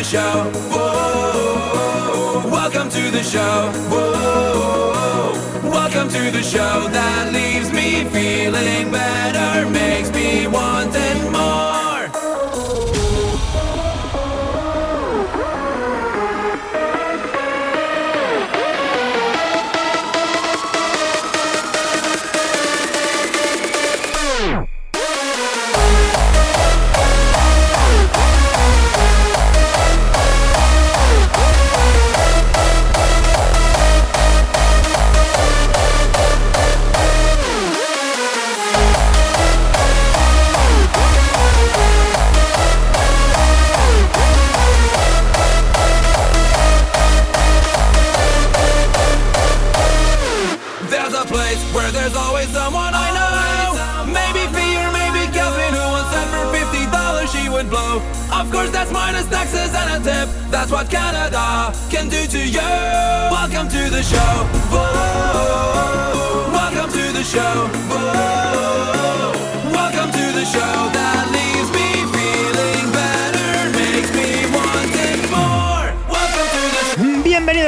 The show. Whoa. Welcome to the show. Whoa. Welcome to the show that leaves me feeling better,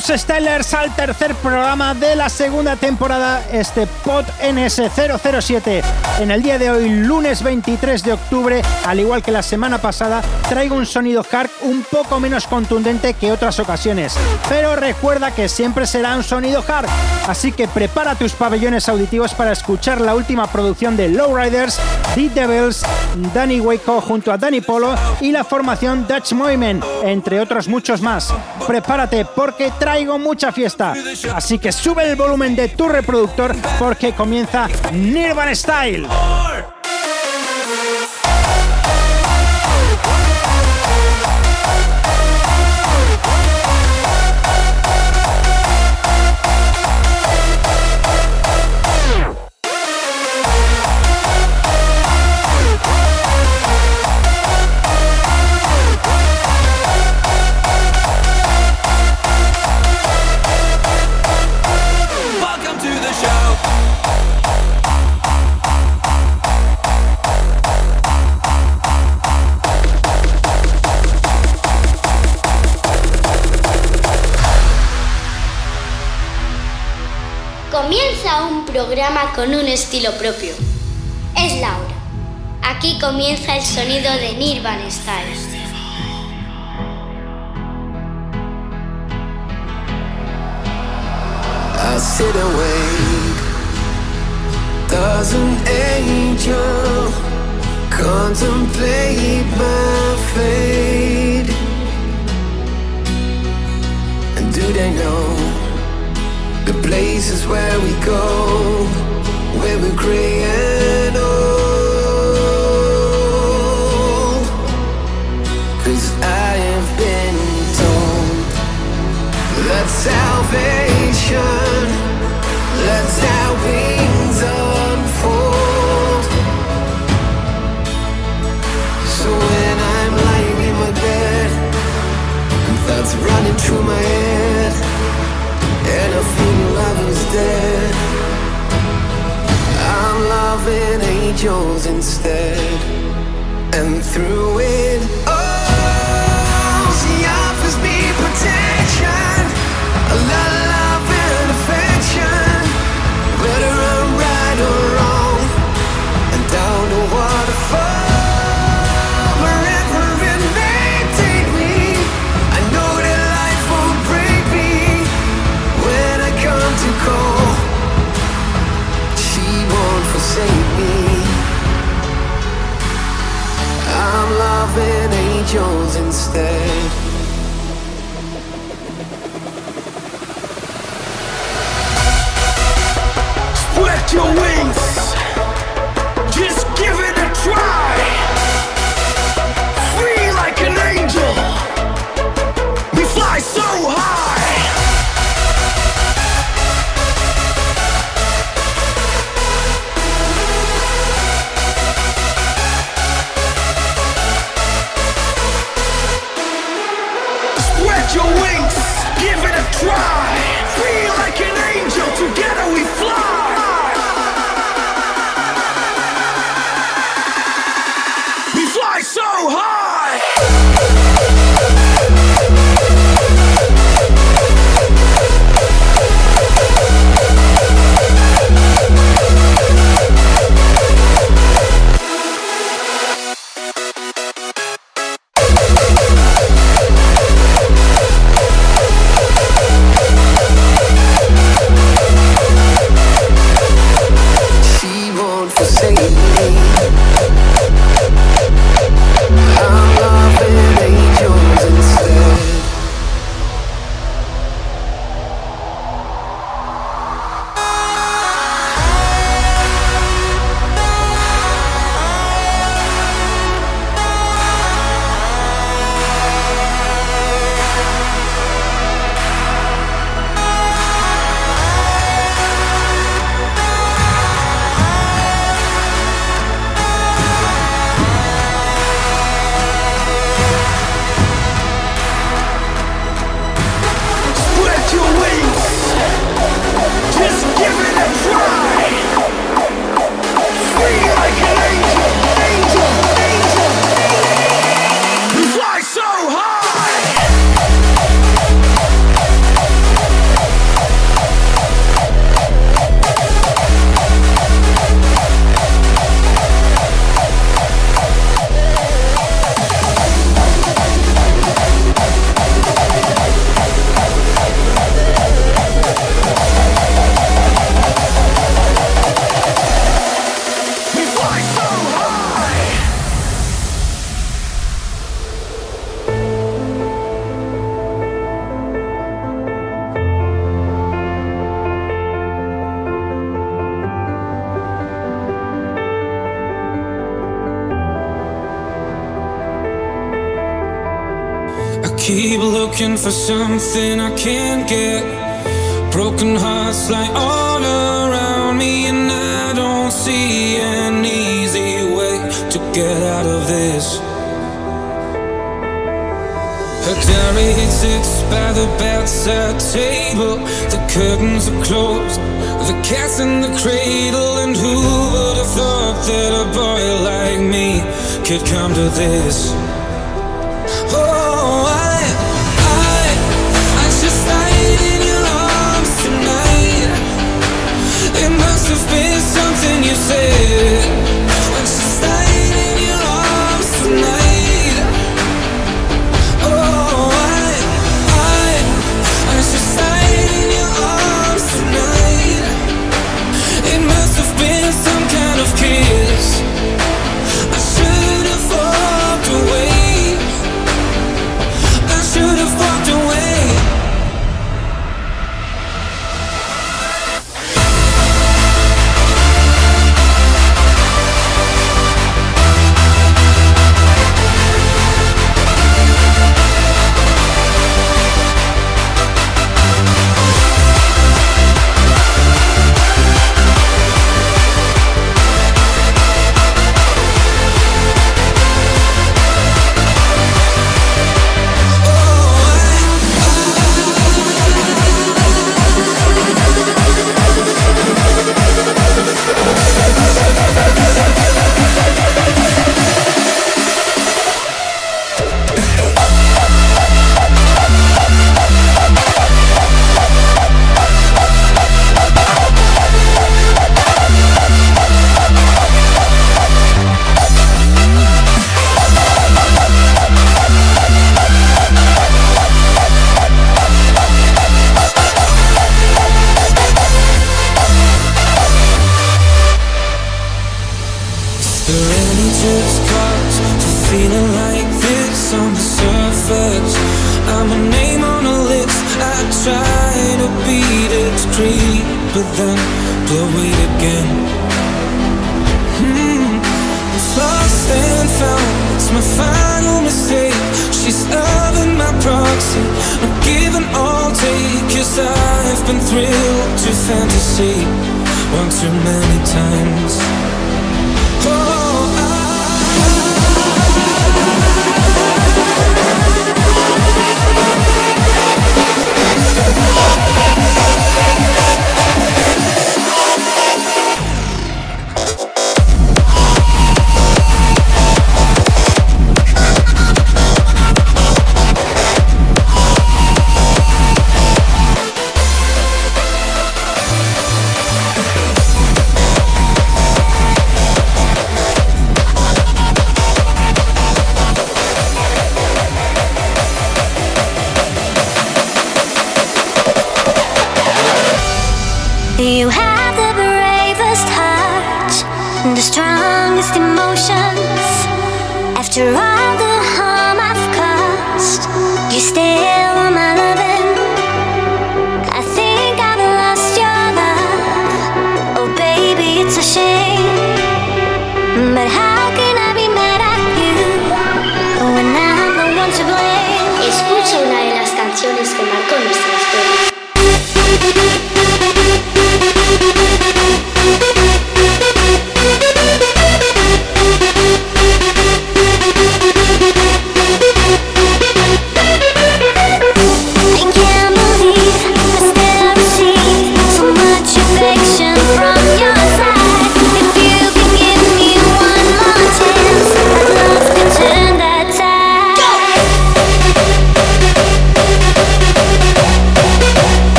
Bienvenidos Stylers al tercer programa de la segunda temporada, este Pod NS007. En el día de hoy, lunes 23 de octubre, al igual que la semana pasada, traigo un sonido hard un poco menos contundente que otras ocasiones. Pero recuerda que siempre será un sonido hard, así que prepara tus pabellones auditivos para escuchar la última producción de Lowriders, The Devils, Danny Waco junto a Danny Polo y la formación Dutch Movement, entre otros muchos más. Prepárate porque traigo mucha fiesta. Así que sube el volumen de tu reproductor porque comienza Nirvana Style. Programa con un estilo propio. Es Laura. Aquí comienza el sonido de Nirvana Style. I sit wait. Does an angel contemplate my fate? And do they know the places where we go, where we're gray loving angels instead, and through it angels Keep looking for something I can't get. Broken hearts lie all around me, and I don't see an easy way to get out of this. Her diary sits by the bedside table. The curtains are closed, the cat's in the cradle, and who would have thought that a boy like me could come to this? yeah. 一次心。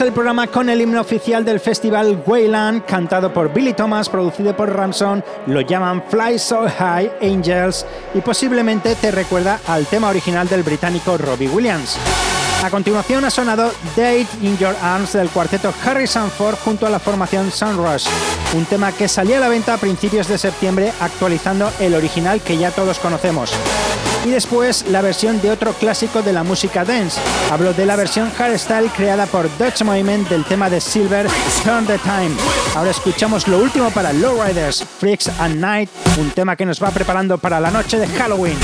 El programa con el himno oficial del festival Wayland, cantado por Billy Thomas, producido por Ramson, lo llaman Fly So High Angels y posiblemente te recuerda al tema original del británico Robbie Williams. A continuación ha sonado Date in Your Arms del cuarteto Harrison Ford junto a la formación Sunrush, un tema que salía a la venta a principios de septiembre actualizando el original que ya todos conocemos. Y después la versión de otro clásico de la música dance. Hablo de la versión hardstyle creada por Dutch Movement del tema de Silver, Turn the Time. Ahora escuchamos lo último para Lowriders, Freaks at Night, un tema que nos va preparando para la noche de Halloween.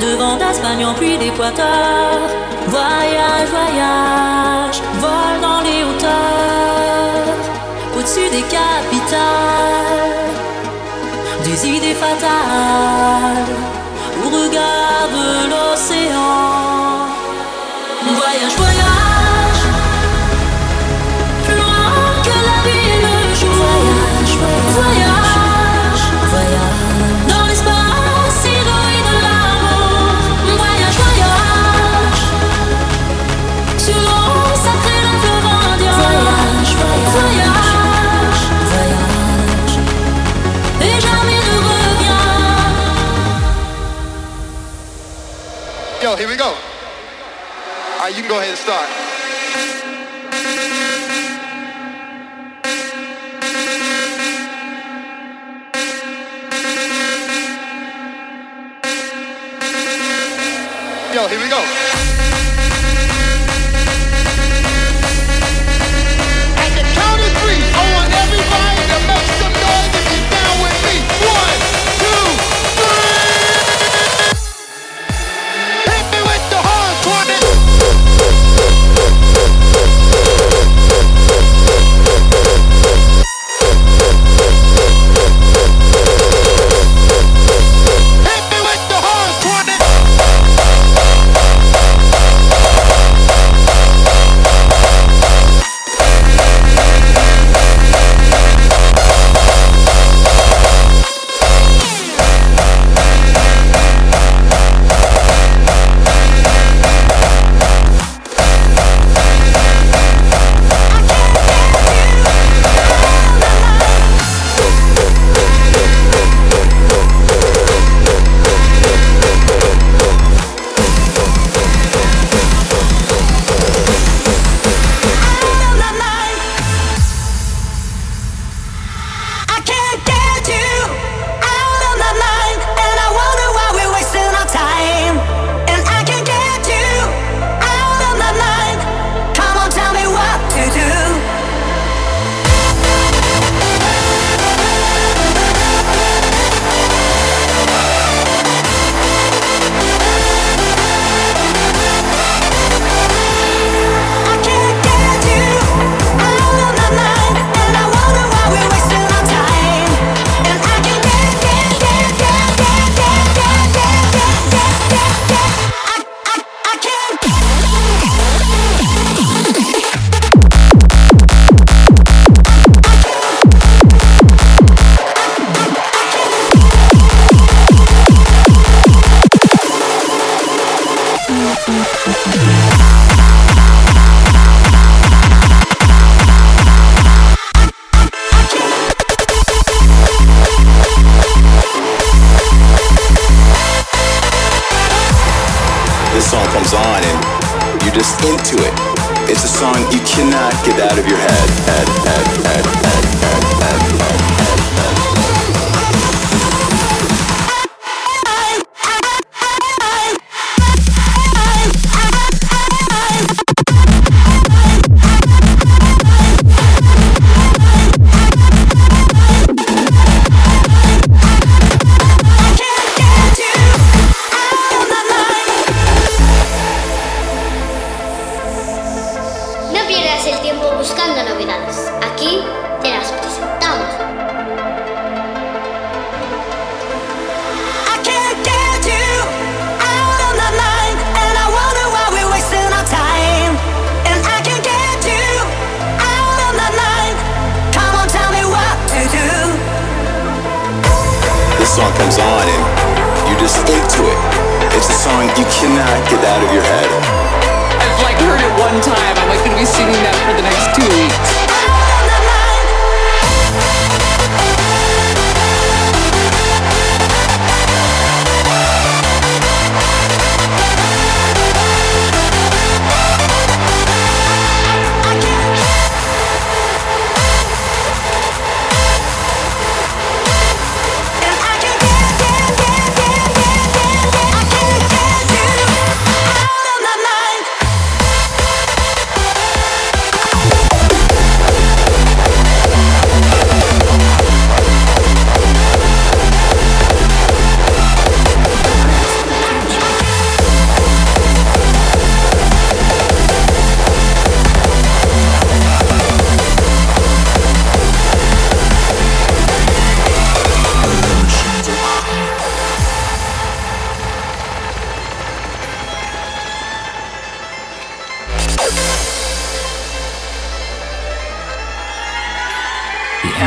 Devant d'Aspagnon puis d'Équateur, voyage, voyage, vol dans les hauteurs, au-dessus des capitales, des idées fatales, où regarde l'océan. can go ahead and start. Yo, here we go.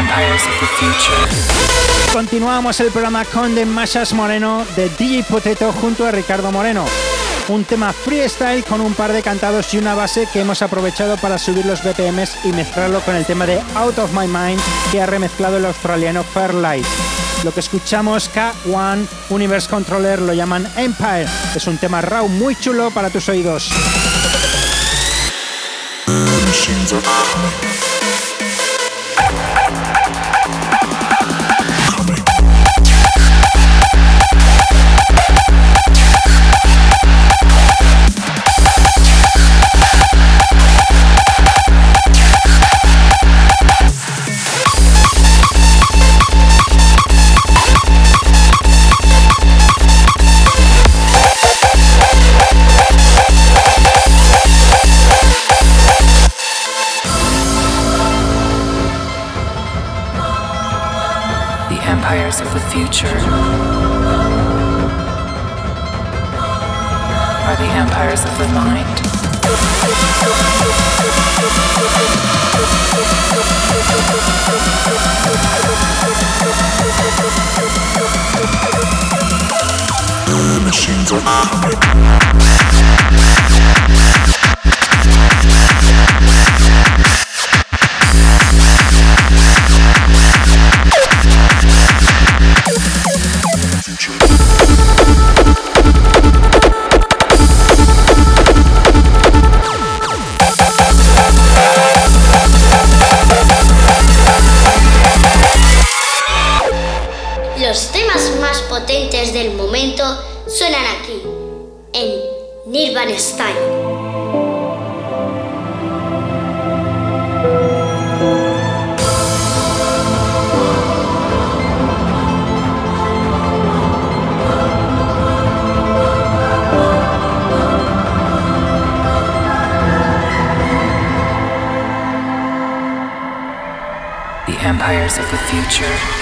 Empires of the Future. Continuamos el programa con The Mashas Moreno de DJ Potato junto a Ricardo Moreno. Un tema freestyle con un par de cantados y una base que hemos aprovechado para subir los BPMs y mezclarlo con el tema de Out of My Mind que ha remezclado el australiano Fairlight. Lo que escuchamos K1 Universe Controller lo llaman Empire. Es un tema raw muy chulo para tus oídos. Nirvana Style. The empires of the future.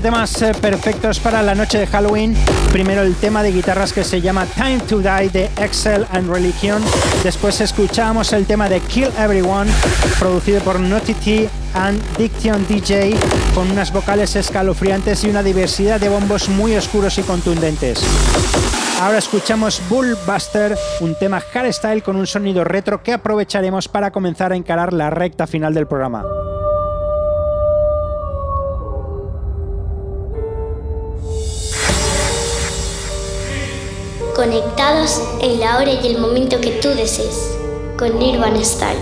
Temas eh, perfectos para la noche de Halloween. Primero el tema de guitarras que se llama Time to Die de Excel and Religion. Después escuchábamos el tema de Kill Everyone, producido por T and Diction DJ, con unas vocales escalofriantes y una diversidad de bombos muy oscuros y contundentes. Ahora escuchamos Bullbuster, un tema hardstyle con un sonido retro que aprovecharemos para comenzar a encarar la recta final del programa. Conectados en la hora y el momento que tú desees, con Nirvana Style.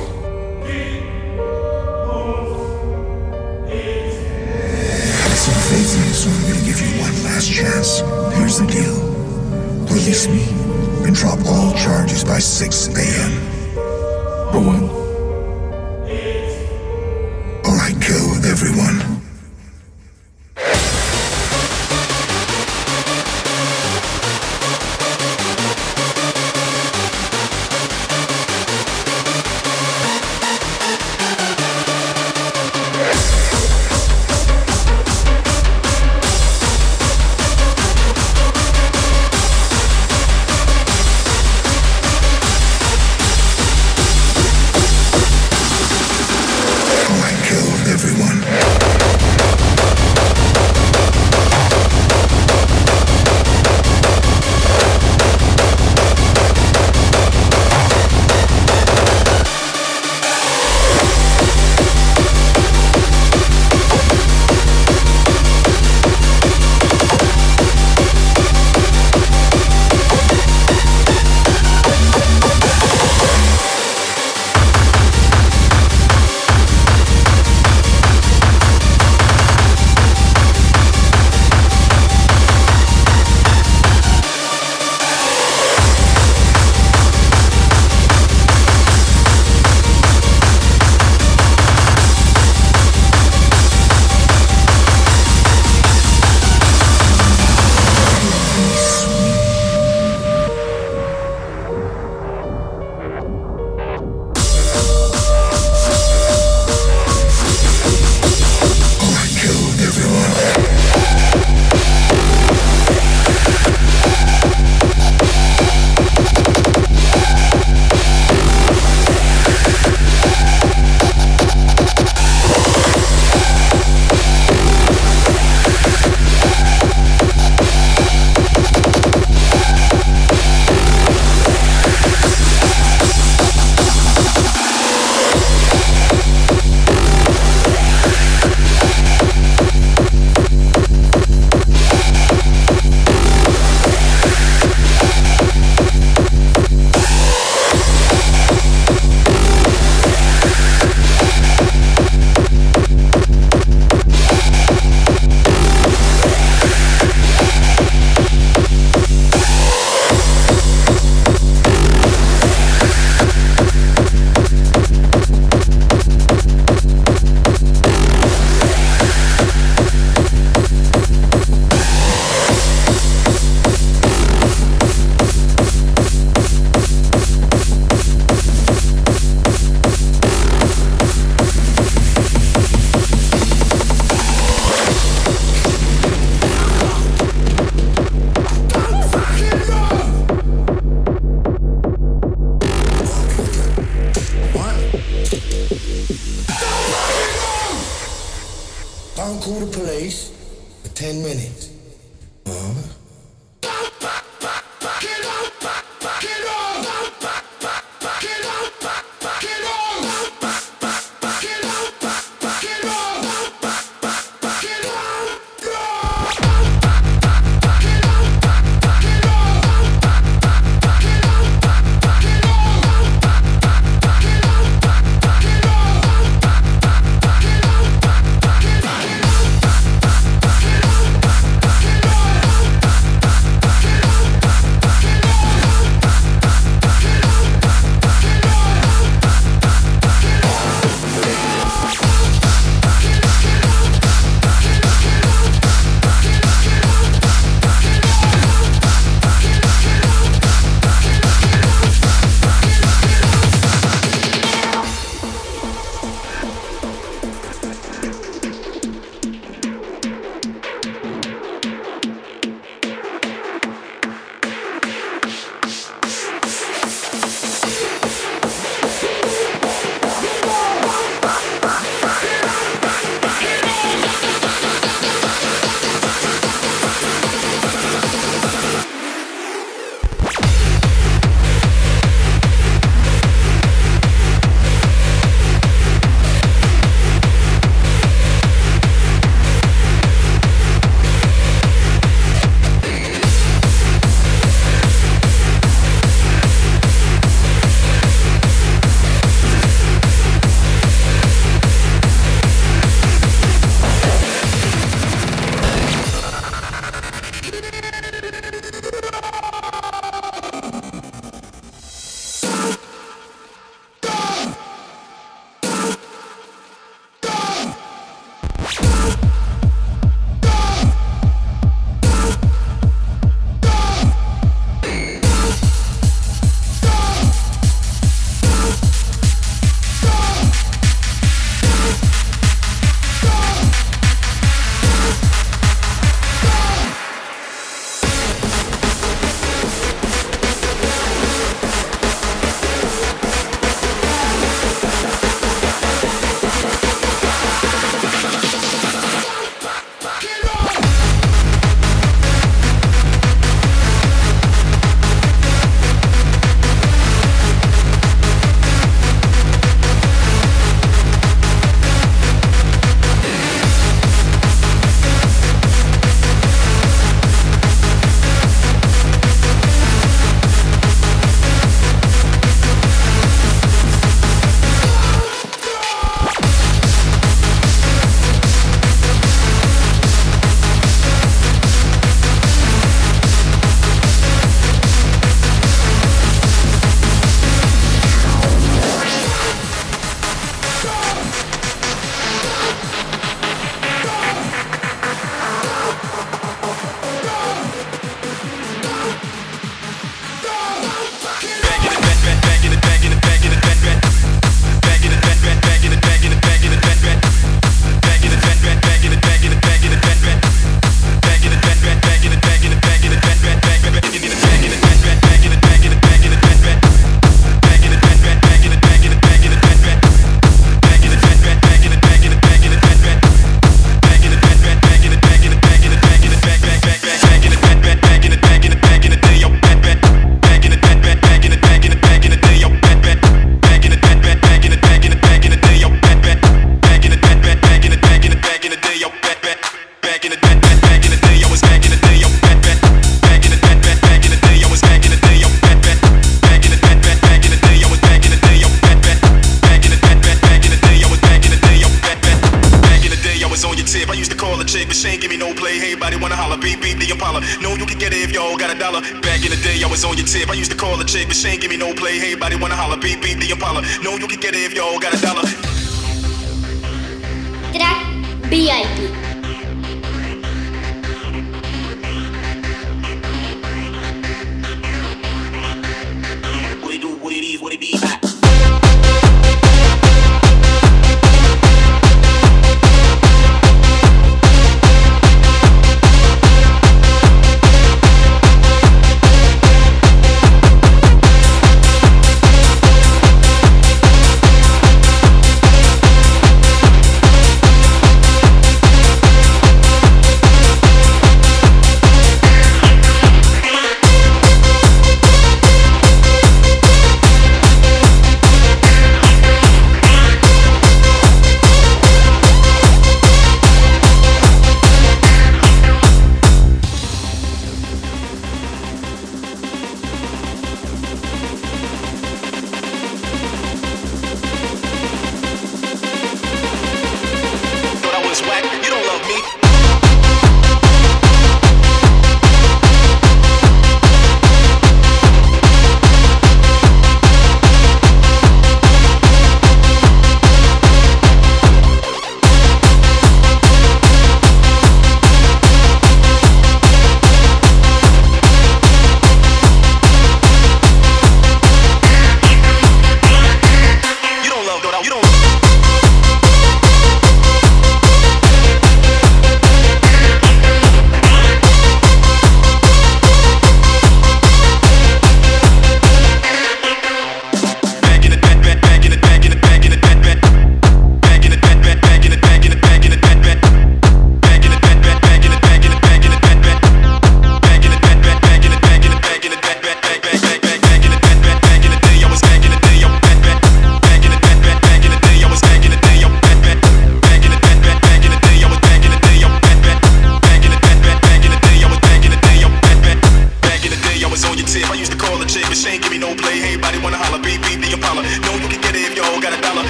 Some faith in me, so I'm gonna give you one last chance. Here's the deal. Release me and drop all charges by 6 a.m. What?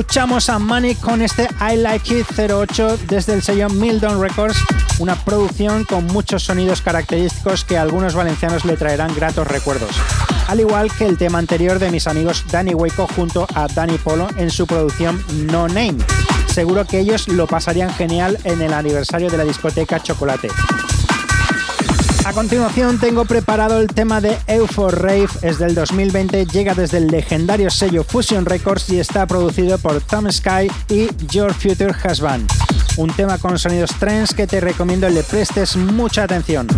Escuchamos a Money con este I Like It 08 desde el sello Mildon Records, una producción con muchos sonidos característicos que a algunos valencianos le traerán gratos recuerdos. Al igual que el tema anterior de mis amigos Danny Waco junto a Danny Polo en su producción No Name. Seguro que ellos lo pasarían genial en el aniversario de la discoteca Chocolate. A continuación tengo preparado el tema de Euphor Rave, es del 2020, llega desde el legendario sello Fusion Records y está producido por Tom Sky y Your Future Husband. Un tema con sonidos trends que te recomiendo le prestes mucha atención.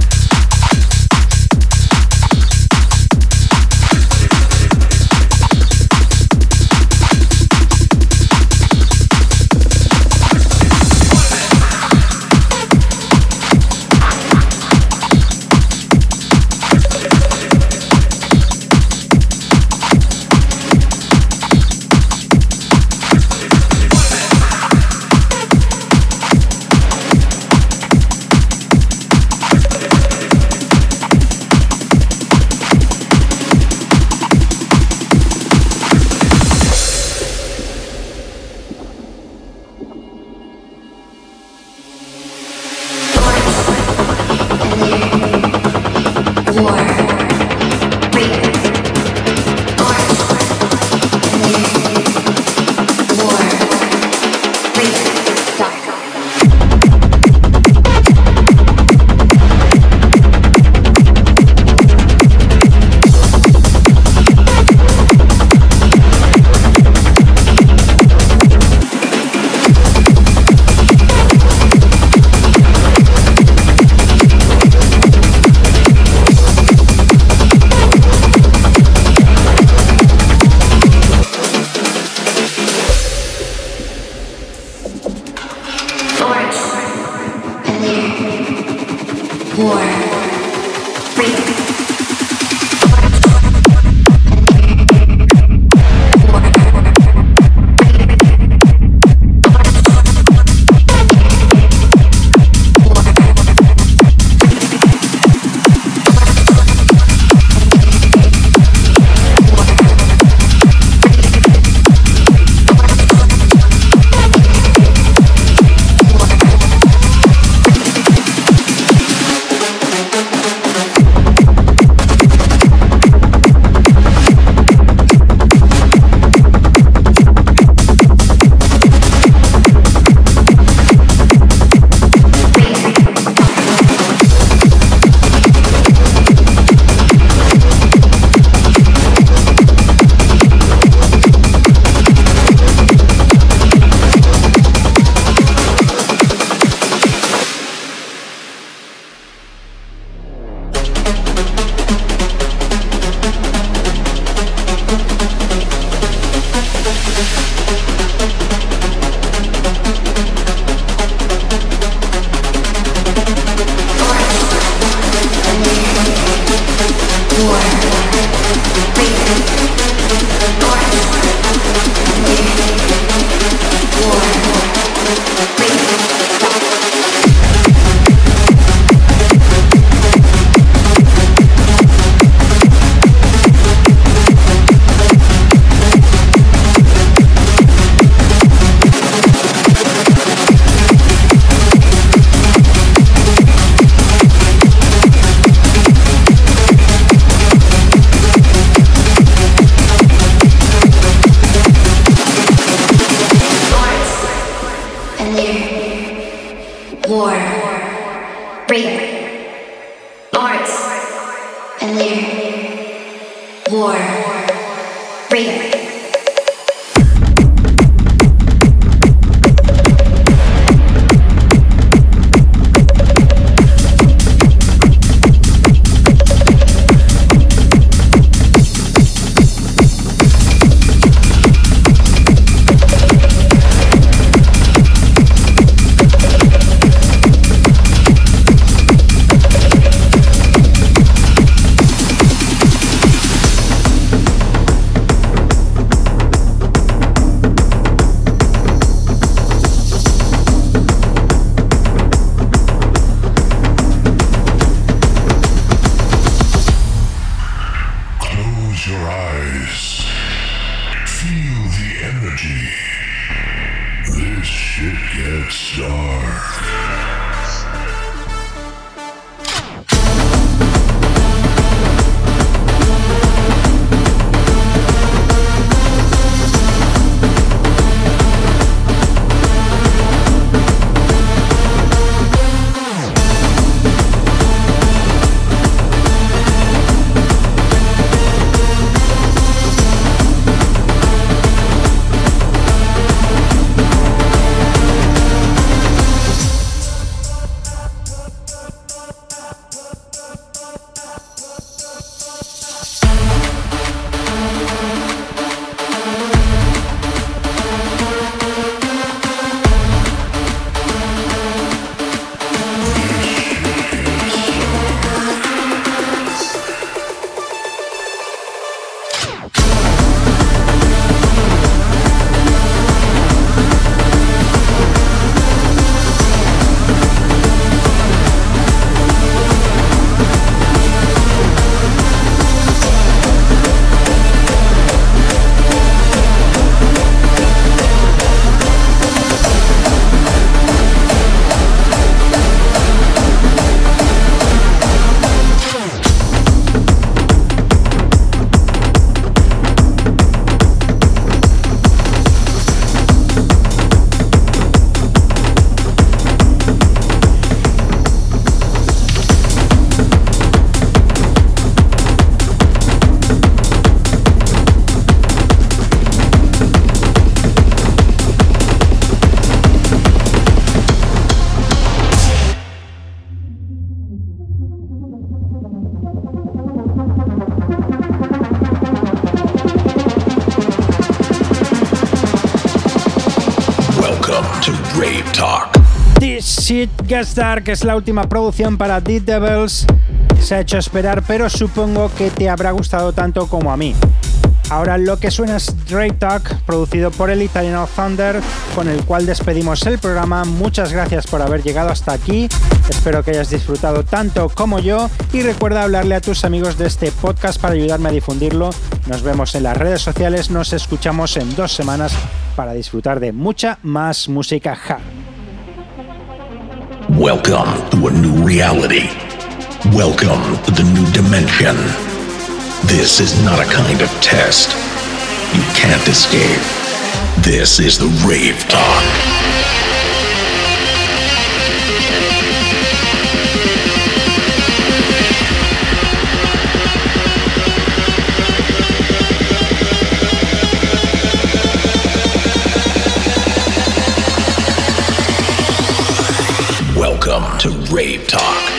Dark es la última producción para The Devils. Se ha hecho esperar, pero supongo que te habrá gustado tanto como a mí. Ahora lo que suena es Rave Talk, producido por el italiano Thunder, con el cual despedimos el programa. Muchas gracias por haber llegado hasta aquí. Espero que hayas disfrutado tanto como yo y recuerda hablarle a tus amigos de este podcast para ayudarme a difundirlo. Nos vemos en las redes sociales, nos escuchamos en dos semanas para disfrutar de mucha más música hard. Welcome to a new reality. Welcome to the new dimension. This is not a kind of test. You can't escape. This is the Rave Talk. To Rave Talk.